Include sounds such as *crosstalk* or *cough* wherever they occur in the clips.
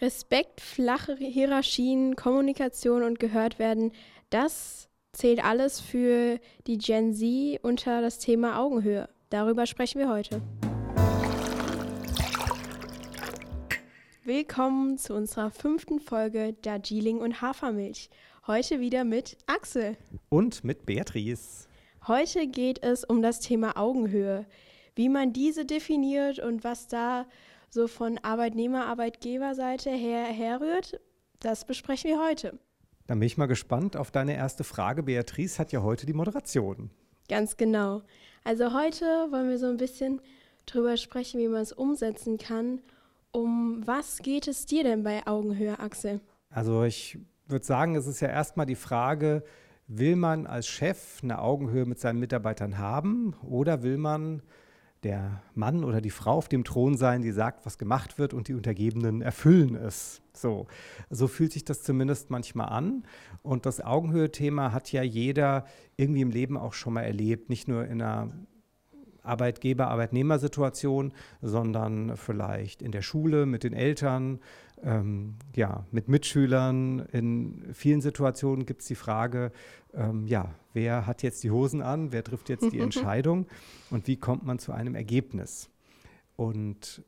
Respekt, flache Hierarchien, Kommunikation und gehört werden, das zählt alles für die Gen Z unter das Thema Augenhöhe. Darüber sprechen wir heute. Willkommen zu unserer fünften Folge Darjeeling und Hafermilch. Heute wieder mit Axel. Und mit Beatrice. Heute geht es um das Thema Augenhöhe. Wie man diese definiert und was da so von Arbeitnehmer, Arbeitgeberseite her herrührt, das besprechen wir heute. Dann bin ich mal gespannt auf deine erste Frage. Beatrice hat ja heute die Moderation. Ganz genau. Also heute wollen wir so ein bisschen drüber sprechen, wie man es umsetzen kann. Um was geht es dir denn bei Augenhöhe, Axel? Also ich würde sagen, es ist ja erstmal die Frage, will man als Chef eine Augenhöhe mit seinen Mitarbeitern haben oder will man der Mann oder die Frau auf dem Thron sein, die sagt, was gemacht wird und die Untergebenen erfüllen es. So, so fühlt sich das zumindest manchmal an. Und das Augenhöhe-Thema hat ja jeder irgendwie im Leben auch schon mal erlebt, nicht nur in einer Arbeitgeber-Arbeitnehmer-Situation, sondern vielleicht in der Schule mit den Eltern, ähm, ja, mit Mitschülern. In vielen Situationen gibt es die Frage, ähm, ja, wer hat jetzt die Hosen an, wer trifft jetzt die *laughs* Entscheidung und wie kommt man zu einem Ergebnis? Und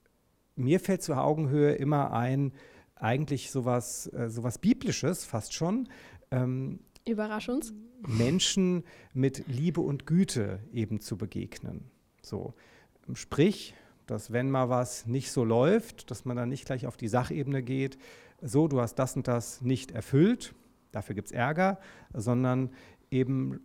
mir fällt zur Augenhöhe immer ein, eigentlich sowas, äh, sowas Biblisches fast schon. Ähm, Überrasch uns. Menschen mit Liebe und Güte eben zu begegnen. So, sprich, dass wenn mal was nicht so läuft, dass man dann nicht gleich auf die Sachebene geht, so, du hast das und das nicht erfüllt, dafür gibt es Ärger, sondern eben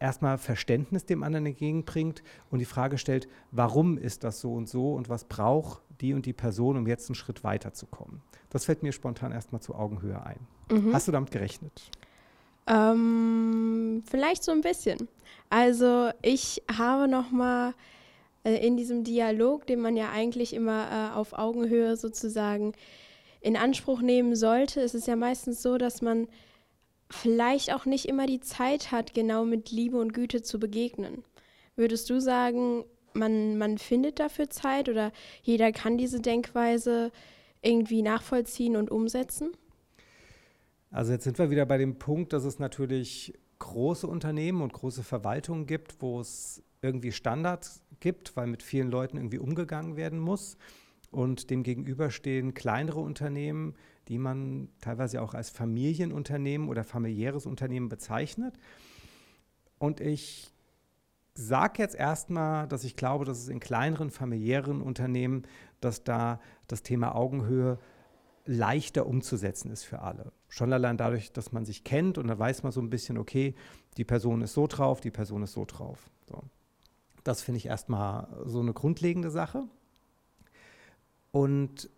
erstmal Verständnis dem anderen entgegenbringt und die Frage stellt, warum ist das so und so und was braucht die und die Person, um jetzt einen Schritt weiterzukommen. Das fällt mir spontan erstmal zu Augenhöhe ein. Mhm. Hast du damit gerechnet? Ähm, vielleicht so ein bisschen. Also ich habe noch mal in diesem Dialog, den man ja eigentlich immer äh, auf Augenhöhe sozusagen in Anspruch nehmen sollte, ist es ja meistens so, dass man vielleicht auch nicht immer die Zeit hat, genau mit Liebe und Güte zu begegnen. Würdest du sagen, man, man findet dafür Zeit oder jeder kann diese Denkweise irgendwie nachvollziehen und umsetzen? Also jetzt sind wir wieder bei dem Punkt, dass es natürlich große Unternehmen und große Verwaltungen gibt, wo es irgendwie Standards gibt, weil mit vielen Leuten irgendwie umgegangen werden muss. Und dem gegenüber stehen kleinere Unternehmen, die man teilweise auch als Familienunternehmen oder familiäres Unternehmen bezeichnet. Und ich sage jetzt erstmal, dass ich glaube, dass es in kleineren familiären Unternehmen, dass da das Thema Augenhöhe leichter umzusetzen ist für alle. Schon allein dadurch, dass man sich kennt und dann weiß man so ein bisschen, okay, die Person ist so drauf, die Person ist so drauf. So. Das finde ich erstmal so eine grundlegende Sache. Und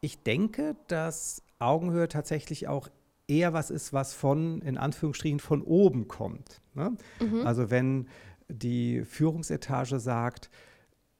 ich denke, dass Augenhöhe tatsächlich auch eher was ist, was von, in Anführungsstrichen, von oben kommt. Ne? Mhm. Also wenn die Führungsetage sagt,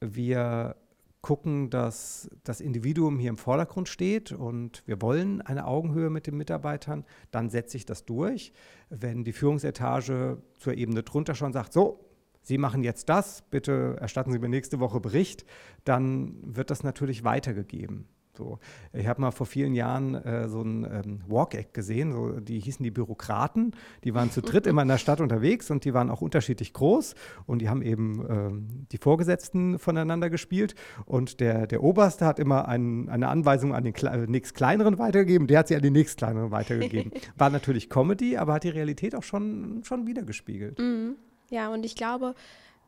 wir gucken, dass das Individuum hier im Vordergrund steht und wir wollen eine Augenhöhe mit den Mitarbeitern, dann setze ich das durch. Wenn die Führungsetage zur Ebene drunter schon sagt, so, Sie machen jetzt das, bitte erstatten Sie mir nächste Woche Bericht, dann wird das natürlich weitergegeben. So. Ich habe mal vor vielen Jahren äh, so ein ähm, Walk-Act gesehen, so, die hießen die Bürokraten, die waren zu dritt immer in der Stadt unterwegs und die waren auch unterschiedlich groß und die haben eben ähm, die Vorgesetzten voneinander gespielt und der, der Oberste hat immer ein, eine Anweisung an den Kle nächst Kleineren weitergegeben, der hat sie an den nächst Kleineren weitergegeben. *laughs* War natürlich Comedy, aber hat die Realität auch schon, schon wiedergespiegelt. Mhm. Ja, und ich glaube,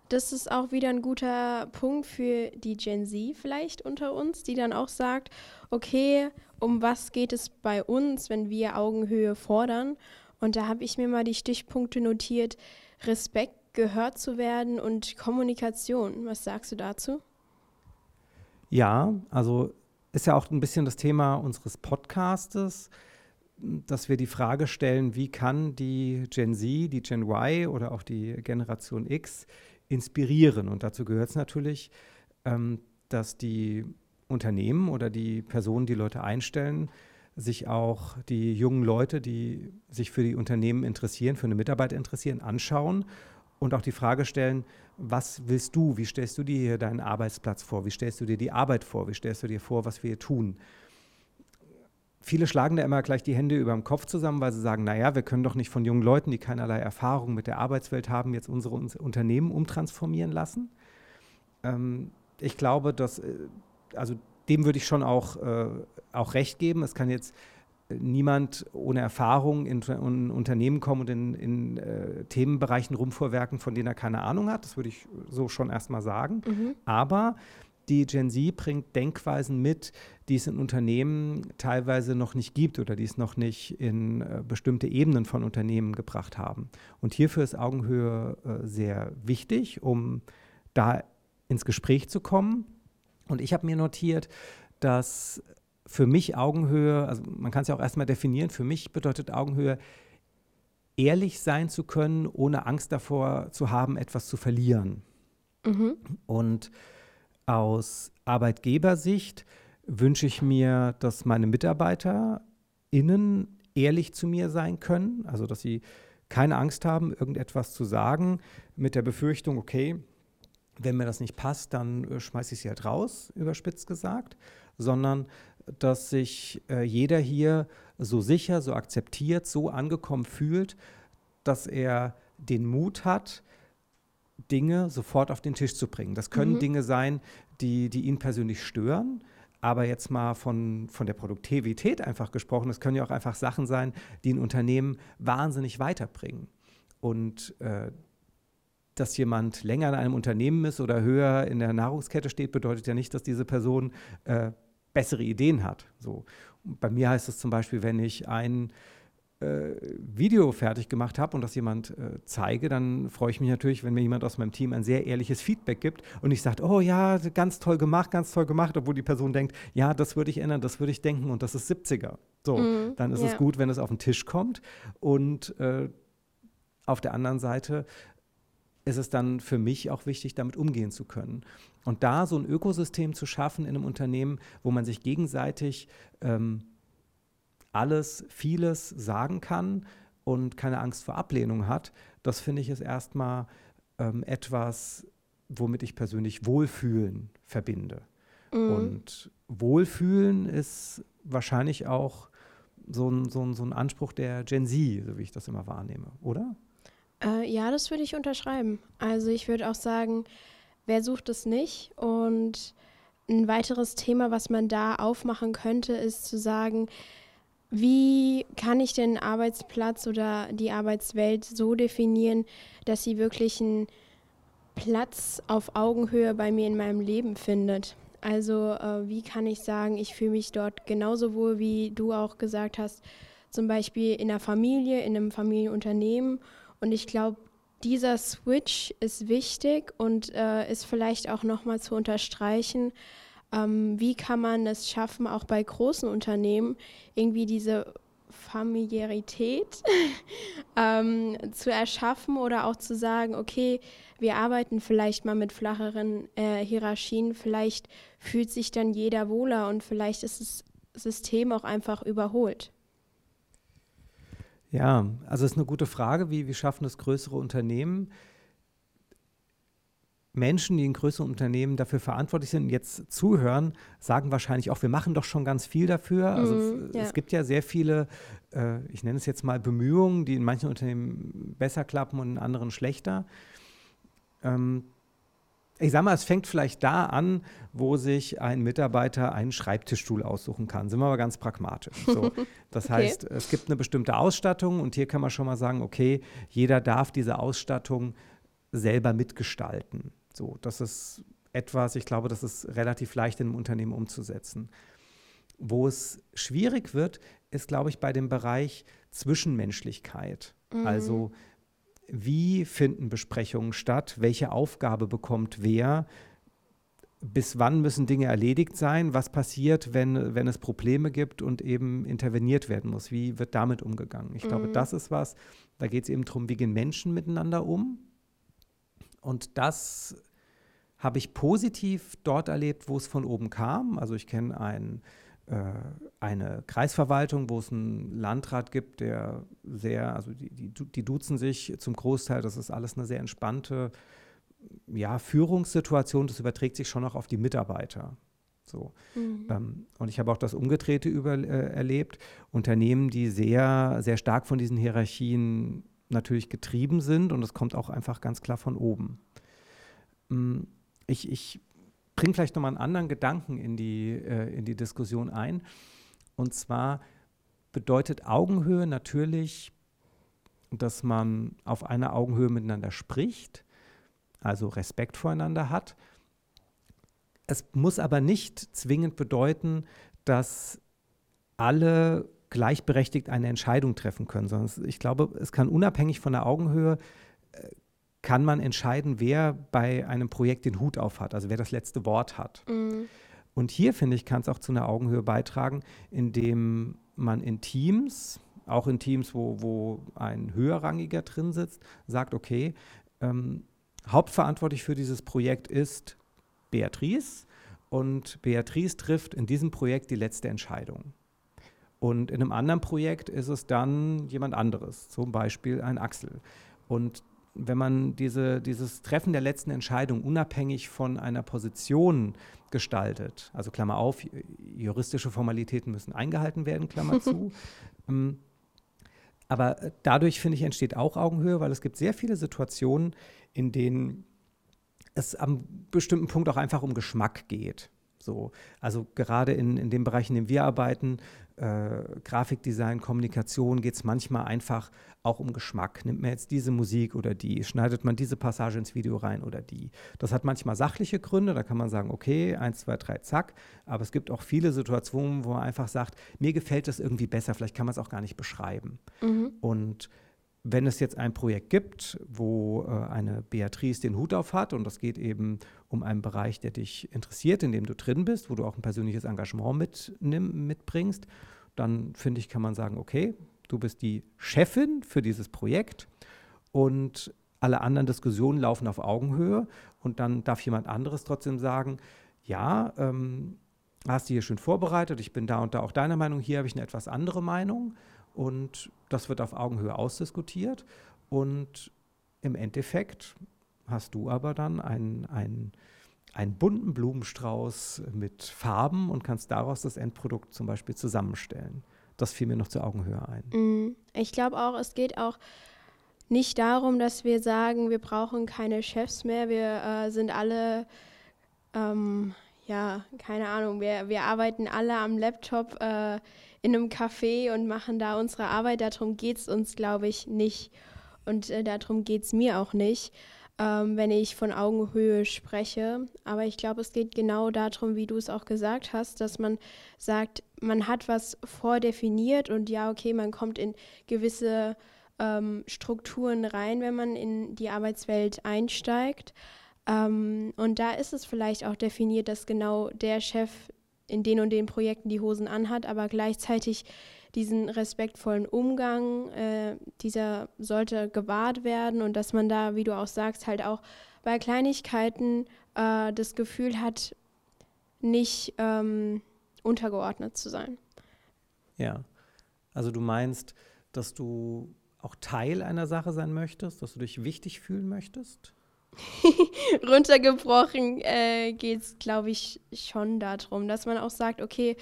das ist auch wieder ein guter Punkt für die Gen Z vielleicht unter uns, die dann auch sagt, okay, um was geht es bei uns, wenn wir Augenhöhe fordern? Und da habe ich mir mal die Stichpunkte notiert, Respekt, gehört zu werden und Kommunikation. Was sagst du dazu? Ja, also ist ja auch ein bisschen das Thema unseres Podcastes dass wir die Frage stellen, wie kann die Gen Z, die Gen Y oder auch die Generation X inspirieren? Und dazu gehört es natürlich, ähm, dass die Unternehmen oder die Personen, die Leute einstellen, sich auch die jungen Leute, die sich für die Unternehmen interessieren, für eine Mitarbeit interessieren, anschauen und auch die Frage stellen, was willst du, wie stellst du dir hier deinen Arbeitsplatz vor, wie stellst du dir die Arbeit vor, wie stellst du dir vor, was wir hier tun viele schlagen da immer gleich die Hände über dem Kopf zusammen, weil sie sagen, naja, wir können doch nicht von jungen Leuten, die keinerlei Erfahrung mit der Arbeitswelt haben, jetzt unsere Unternehmen umtransformieren lassen. Ähm, ich glaube, dass, äh, also dem würde ich schon auch, äh, auch recht geben. Es kann jetzt niemand ohne Erfahrung in, in Unternehmen kommen und in, in äh, Themenbereichen rumvorwerken, von denen er keine Ahnung hat. Das würde ich so schon erstmal sagen. Mhm. Aber die Gen Z bringt Denkweisen mit, die es in Unternehmen teilweise noch nicht gibt oder die es noch nicht in äh, bestimmte Ebenen von Unternehmen gebracht haben. Und hierfür ist Augenhöhe äh, sehr wichtig, um da ins Gespräch zu kommen. Und ich habe mir notiert, dass für mich Augenhöhe, also man kann es ja auch erstmal definieren, für mich bedeutet Augenhöhe, ehrlich sein zu können, ohne Angst davor zu haben, etwas zu verlieren. Mhm. Und aus Arbeitgebersicht wünsche ich mir, dass meine MitarbeiterInnen ehrlich zu mir sein können, also dass sie keine Angst haben, irgendetwas zu sagen, mit der Befürchtung, okay, wenn mir das nicht passt, dann äh, schmeiße ich sie halt raus, überspitzt gesagt, sondern dass sich äh, jeder hier so sicher, so akzeptiert, so angekommen fühlt, dass er den Mut hat, Dinge sofort auf den Tisch zu bringen. Das können mhm. Dinge sein, die, die ihn persönlich stören. Aber jetzt mal von, von der Produktivität einfach gesprochen, es können ja auch einfach Sachen sein, die ein Unternehmen wahnsinnig weiterbringen. Und äh, dass jemand länger in einem Unternehmen ist oder höher in der Nahrungskette steht, bedeutet ja nicht, dass diese Person äh, bessere Ideen hat. So. bei mir heißt es zum Beispiel, wenn ich ein äh, Video fertig gemacht habe und das jemand äh, zeige, dann freue ich mich natürlich, wenn mir jemand aus meinem Team ein sehr ehrliches Feedback gibt und ich sage, oh ja, ganz toll gemacht, ganz toll gemacht, obwohl die Person denkt, ja, das würde ich ändern, das würde ich denken und das ist 70er. So, mm, dann ist ja. es gut, wenn es auf den Tisch kommt und äh, auf der anderen Seite ist es dann für mich auch wichtig, damit umgehen zu können. Und da so ein Ökosystem zu schaffen in einem Unternehmen, wo man sich gegenseitig ähm, alles, vieles sagen kann und keine Angst vor Ablehnung hat, das finde ich ist erstmal ähm, etwas, womit ich persönlich Wohlfühlen verbinde. Mhm. Und Wohlfühlen ist wahrscheinlich auch so ein, so, ein, so ein Anspruch der Gen Z, so wie ich das immer wahrnehme, oder? Äh, ja, das würde ich unterschreiben. Also ich würde auch sagen, wer sucht es nicht? Und ein weiteres Thema, was man da aufmachen könnte, ist zu sagen, wie kann ich den Arbeitsplatz oder die Arbeitswelt so definieren, dass sie wirklich einen Platz auf Augenhöhe bei mir in meinem Leben findet? Also äh, wie kann ich sagen, ich fühle mich dort genauso wohl, wie du auch gesagt hast, zum Beispiel in der Familie, in einem Familienunternehmen und ich glaube, dieser Switch ist wichtig und äh, ist vielleicht auch nochmal zu unterstreichen, ähm, wie kann man es schaffen, auch bei großen Unternehmen irgendwie diese Familiarität *laughs* ähm, zu erschaffen oder auch zu sagen, okay, wir arbeiten vielleicht mal mit flacheren äh, Hierarchien, vielleicht fühlt sich dann jeder wohler und vielleicht ist das System auch einfach überholt. Ja, also es ist eine gute Frage, wie, wie schaffen es größere Unternehmen? Menschen, die in größeren Unternehmen dafür verantwortlich sind und jetzt zuhören, sagen wahrscheinlich auch, wir machen doch schon ganz viel dafür. Also mm, ja. es gibt ja sehr viele, äh, ich nenne es jetzt mal Bemühungen, die in manchen Unternehmen besser klappen und in anderen schlechter. Ähm, ich sage mal, es fängt vielleicht da an, wo sich ein Mitarbeiter einen Schreibtischstuhl aussuchen kann. Sind wir aber ganz pragmatisch. So, *laughs* das okay. heißt, es gibt eine bestimmte Ausstattung und hier kann man schon mal sagen, okay, jeder darf diese Ausstattung selber mitgestalten. So, das ist etwas, ich glaube, das ist relativ leicht in einem Unternehmen umzusetzen. Wo es schwierig wird, ist, glaube ich, bei dem Bereich Zwischenmenschlichkeit. Mhm. Also wie finden Besprechungen statt, welche Aufgabe bekommt wer, bis wann müssen Dinge erledigt sein, was passiert, wenn, wenn es Probleme gibt und eben interveniert werden muss, wie wird damit umgegangen. Ich mhm. glaube, das ist was, da geht es eben darum, wie gehen Menschen miteinander um. Und das habe ich positiv dort erlebt, wo es von oben kam. Also ich kenne einen äh, eine Kreisverwaltung, wo es einen Landrat gibt, der sehr, also die, die, die duzen sich zum Großteil, das ist alles eine sehr entspannte ja, Führungssituation, das überträgt sich schon auch auf die Mitarbeiter. So. Mhm. Ähm, und ich habe auch das Umgedrehte über, äh, erlebt. Unternehmen, die sehr, sehr stark von diesen Hierarchien natürlich getrieben sind und es kommt auch einfach ganz klar von oben. Ähm, ich, ich bringe vielleicht nochmal einen anderen Gedanken in die, äh, in die Diskussion ein. Und zwar bedeutet Augenhöhe natürlich, dass man auf einer Augenhöhe miteinander spricht, also Respekt voreinander hat. Es muss aber nicht zwingend bedeuten, dass alle gleichberechtigt eine Entscheidung treffen können, sondern ich glaube, es kann unabhängig von der Augenhöhe äh, kann man entscheiden, wer bei einem Projekt den Hut auf hat, also wer das letzte Wort hat. Mhm. Und hier, finde ich, kann es auch zu einer Augenhöhe beitragen, indem man in Teams, auch in Teams, wo, wo ein höherrangiger drin sitzt, sagt, okay, ähm, hauptverantwortlich für dieses Projekt ist Beatrice und Beatrice trifft in diesem Projekt die letzte Entscheidung. Und in einem anderen Projekt ist es dann jemand anderes, zum Beispiel ein Axel. Und wenn man diese, dieses Treffen der letzten Entscheidung unabhängig von einer Position gestaltet, also Klammer auf, juristische Formalitäten müssen eingehalten werden, Klammer zu. *laughs* ähm, aber dadurch, finde ich, entsteht auch Augenhöhe, weil es gibt sehr viele Situationen, in denen es am bestimmten Punkt auch einfach um Geschmack geht. So, also gerade in, in dem Bereich, in dem wir arbeiten, äh, Grafikdesign, Kommunikation, geht es manchmal einfach auch um Geschmack. Nimmt man jetzt diese Musik oder die, schneidet man diese Passage ins Video rein oder die. Das hat manchmal sachliche Gründe, da kann man sagen, okay, eins, zwei, drei, zack. Aber es gibt auch viele Situationen, wo man einfach sagt, mir gefällt das irgendwie besser, vielleicht kann man es auch gar nicht beschreiben. Mhm. Und wenn es jetzt ein Projekt gibt, wo äh, eine Beatrice den Hut auf hat und das geht eben um einen Bereich, der dich interessiert, in dem du drin bist, wo du auch ein persönliches Engagement mitnimm, mitbringst, dann finde ich, kann man sagen, okay, du bist die Chefin für dieses Projekt und alle anderen Diskussionen laufen auf Augenhöhe und dann darf jemand anderes trotzdem sagen, ja, ähm, hast du hier schön vorbereitet, ich bin da und da auch deiner Meinung, hier habe ich eine etwas andere Meinung und das wird auf Augenhöhe ausdiskutiert. Und im Endeffekt hast du aber dann einen, einen, bunten Blumenstrauß mit Farben und kannst daraus das Endprodukt zum Beispiel zusammenstellen. Das fiel mir noch zur Augenhöhe ein. Mm, ich glaube auch, es geht auch nicht darum, dass wir sagen, wir brauchen keine Chefs mehr, wir äh, sind alle, ähm, ja, keine Ahnung, wir, wir arbeiten alle am Laptop. Äh, in einem Café und machen da unsere Arbeit. Darum geht es uns, glaube ich, nicht. Und äh, darum geht es mir auch nicht, ähm, wenn ich von Augenhöhe spreche. Aber ich glaube, es geht genau darum, wie du es auch gesagt hast, dass man sagt, man hat was vordefiniert und ja, okay, man kommt in gewisse ähm, Strukturen rein, wenn man in die Arbeitswelt einsteigt. Ähm, und da ist es vielleicht auch definiert, dass genau der Chef in den und den Projekten die Hosen anhat, aber gleichzeitig diesen respektvollen Umgang, äh, dieser sollte gewahrt werden und dass man da, wie du auch sagst, halt auch bei Kleinigkeiten äh, das Gefühl hat, nicht ähm, untergeordnet zu sein. Ja, also du meinst, dass du auch Teil einer Sache sein möchtest, dass du dich wichtig fühlen möchtest? *laughs* runtergebrochen äh, geht es, glaube ich, schon darum, dass man auch sagt, okay,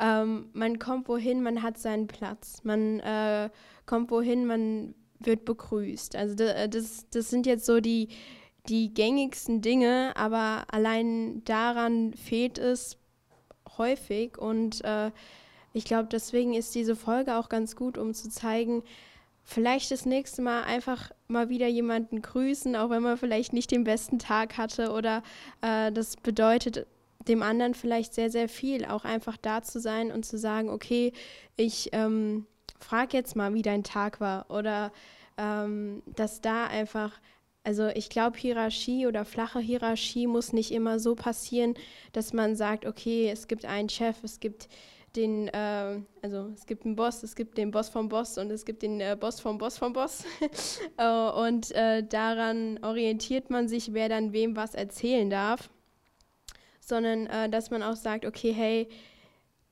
ähm, man kommt wohin, man hat seinen Platz. Man äh, kommt wohin, man wird begrüßt. Also äh, das, das sind jetzt so die, die gängigsten Dinge, aber allein daran fehlt es häufig. Und äh, ich glaube, deswegen ist diese Folge auch ganz gut, um zu zeigen, vielleicht das nächste Mal einfach mal wieder jemanden grüßen, auch wenn man vielleicht nicht den besten Tag hatte oder äh, das bedeutet dem anderen vielleicht sehr, sehr viel, auch einfach da zu sein und zu sagen, okay, ich ähm, frage jetzt mal, wie dein Tag war oder ähm, dass da einfach also ich glaube, Hierarchie oder flache Hierarchie muss nicht immer so passieren, dass man sagt, okay, es gibt einen Chef, es gibt den, äh, also es gibt einen Boss, es gibt den Boss vom Boss und es gibt den äh, Boss vom Boss vom Boss. *laughs* äh, und äh, daran orientiert man sich, wer dann wem was erzählen darf. Sondern äh, dass man auch sagt, okay, hey,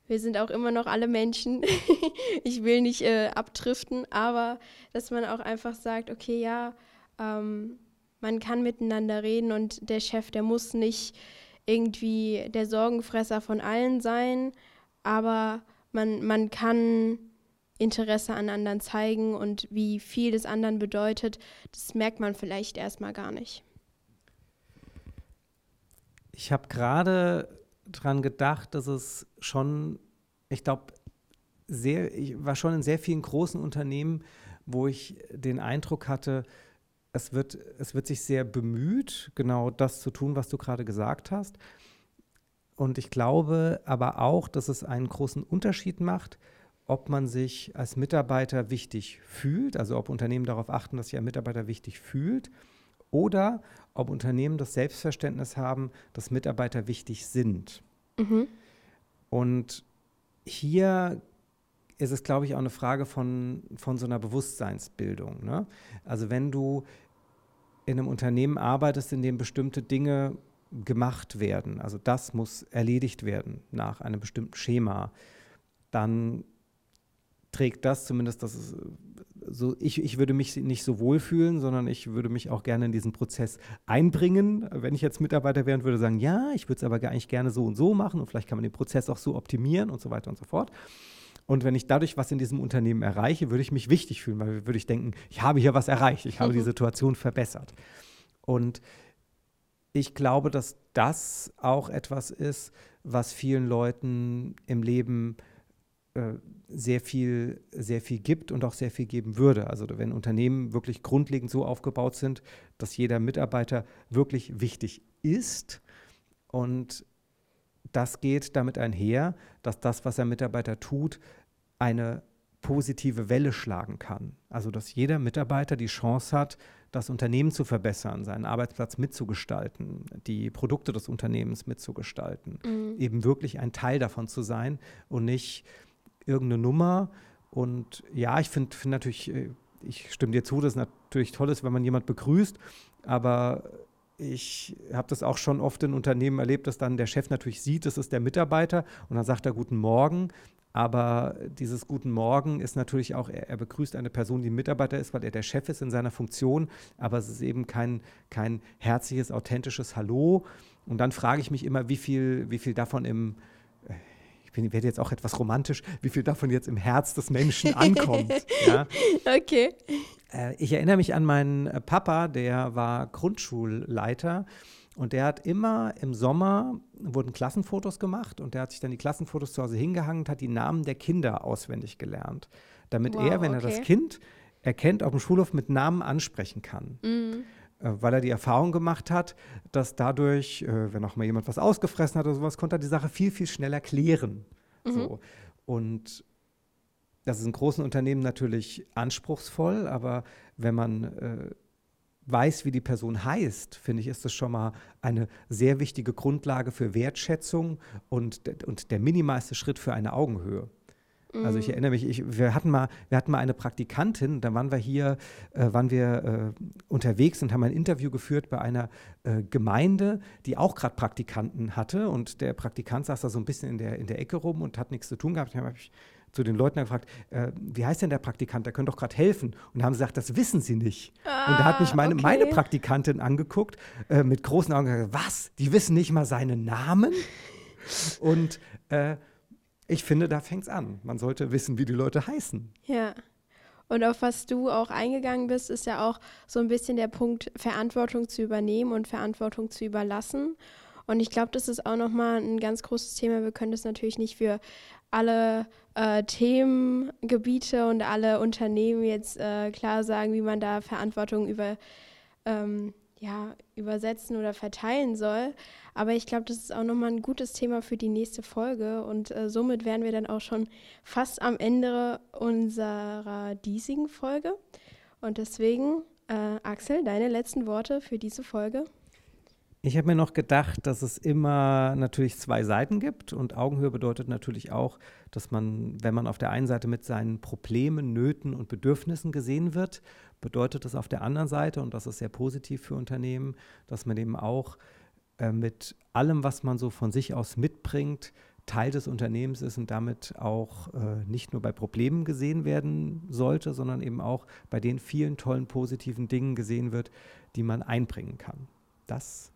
wir sind auch immer noch alle Menschen. *laughs* ich will nicht äh, abdriften, aber dass man auch einfach sagt, okay, ja, ähm, man kann miteinander reden und der Chef, der muss nicht irgendwie der Sorgenfresser von allen sein, aber man, man kann Interesse an anderen zeigen und wie viel das anderen bedeutet, das merkt man vielleicht erstmal gar nicht. Ich habe gerade dran gedacht, dass es schon, ich glaube, sehr, ich war schon in sehr vielen großen Unternehmen, wo ich den Eindruck hatte, es wird, es wird sich sehr bemüht, genau das zu tun, was du gerade gesagt hast. Und ich glaube aber auch, dass es einen großen Unterschied macht, ob man sich als Mitarbeiter wichtig fühlt, also ob Unternehmen darauf achten, dass sich ein Mitarbeiter wichtig fühlt, oder ob Unternehmen das Selbstverständnis haben, dass Mitarbeiter wichtig sind. Mhm. Und hier ist es, glaube ich, auch eine Frage von, von so einer Bewusstseinsbildung. Ne? Also wenn du in einem Unternehmen arbeitest, in dem bestimmte Dinge gemacht werden, also das muss erledigt werden nach einem bestimmten Schema, dann trägt das zumindest, das ist so, ich, ich würde mich nicht so wohlfühlen, sondern ich würde mich auch gerne in diesen Prozess einbringen. Wenn ich jetzt Mitarbeiter wäre und würde sagen, ja, ich würde es aber eigentlich gerne so und so machen und vielleicht kann man den Prozess auch so optimieren und so weiter und so fort. Und wenn ich dadurch was in diesem Unternehmen erreiche, würde ich mich wichtig fühlen, weil würde ich denken, ich habe hier was erreicht, ich habe die Situation verbessert. Und ich glaube, dass das auch etwas ist, was vielen Leuten im Leben äh, sehr viel, sehr viel gibt und auch sehr viel geben würde. Also wenn Unternehmen wirklich grundlegend so aufgebaut sind, dass jeder Mitarbeiter wirklich wichtig ist und das geht damit einher, dass das, was ein Mitarbeiter tut, eine positive Welle schlagen kann. Also dass jeder Mitarbeiter die Chance hat, das Unternehmen zu verbessern, seinen Arbeitsplatz mitzugestalten, die Produkte des Unternehmens mitzugestalten, mhm. eben wirklich ein Teil davon zu sein und nicht irgendeine Nummer. Und ja, ich finde find natürlich, äh, ich stimme dir zu, dass es natürlich toll ist, wenn man jemand begrüßt, aber ich habe das auch schon oft in Unternehmen erlebt, dass dann der Chef natürlich sieht, das ist der Mitarbeiter und dann sagt er Guten Morgen. Aber dieses Guten Morgen ist natürlich auch, er, er, begrüßt eine Person, die Mitarbeiter ist, weil er der Chef ist in seiner Funktion. Aber es ist eben kein, kein herzliches, authentisches Hallo. Und dann frage ich mich immer, wie viel, wie viel davon im, ich bin, werde jetzt auch etwas romantisch, wie viel davon jetzt im Herz des Menschen *laughs* ankommt. ja? Okay. Äh, ich erinnere mich an meinen Papa, der war Grundschulleiter. Und der hat immer im Sommer wurden Klassenfotos gemacht und der hat sich dann die Klassenfotos zu Hause hingehangen und hat die Namen der Kinder auswendig gelernt, damit wow, er, wenn okay. er das Kind erkennt, auf dem Schulhof mit Namen ansprechen kann. Mhm. Weil er die Erfahrung gemacht hat, dass dadurch, äh, wenn auch mal jemand was ausgefressen hat oder sowas, konnte er die Sache viel, viel schneller klären. Mhm. So. Und das ist in großen Unternehmen natürlich anspruchsvoll, aber wenn man äh, weiß, wie die Person heißt, finde ich, ist das schon mal eine sehr wichtige Grundlage für Wertschätzung und, und der minimalste Schritt für eine Augenhöhe. Also ich mhm. erinnere mich, ich, wir, hatten mal, wir hatten mal eine Praktikantin, da waren wir hier, äh, waren wir äh, unterwegs und haben ein Interview geführt bei einer äh, Gemeinde, die auch gerade Praktikanten hatte und der Praktikant saß da so ein bisschen in der, in der Ecke rum und hat nichts zu tun gehabt. Da habe ich zu den Leuten gefragt, äh, wie heißt denn der Praktikant? Der könnte doch gerade helfen. Und haben gesagt, das wissen sie nicht. Ah, und da hat mich meine, okay. meine Praktikantin angeguckt äh, mit großen Augen gesagt, was? Die wissen nicht mal seinen Namen? und äh, ich finde, da fängt es an. Man sollte wissen, wie die Leute heißen. Ja. Und auf was du auch eingegangen bist, ist ja auch so ein bisschen der Punkt, Verantwortung zu übernehmen und Verantwortung zu überlassen. Und ich glaube, das ist auch nochmal ein ganz großes Thema. Wir können das natürlich nicht für alle äh, Themengebiete und alle Unternehmen jetzt äh, klar sagen, wie man da Verantwortung über, ähm, ja, übersetzen oder verteilen soll. Aber ich glaube, das ist auch nochmal ein gutes Thema für die nächste Folge. Und äh, somit wären wir dann auch schon fast am Ende unserer diesigen Folge. Und deswegen, äh, Axel, deine letzten Worte für diese Folge. Ich habe mir noch gedacht, dass es immer natürlich zwei Seiten gibt und Augenhöhe bedeutet natürlich auch, dass man, wenn man auf der einen Seite mit seinen Problemen, Nöten und Bedürfnissen gesehen wird, bedeutet das auf der anderen Seite, und das ist sehr positiv für Unternehmen, dass man eben auch äh, mit allem, was man so von sich aus mitbringt, Teil des Unternehmens ist und damit auch äh, nicht nur bei Problemen gesehen werden sollte, sondern eben auch bei den vielen tollen positiven Dingen gesehen wird, die man einbringen kann. Das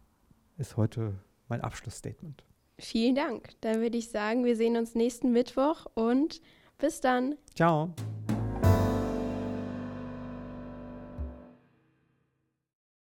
ist heute mein Abschlussstatement. Vielen Dank. Dann würde ich sagen, wir sehen uns nächsten Mittwoch und bis dann. Ciao.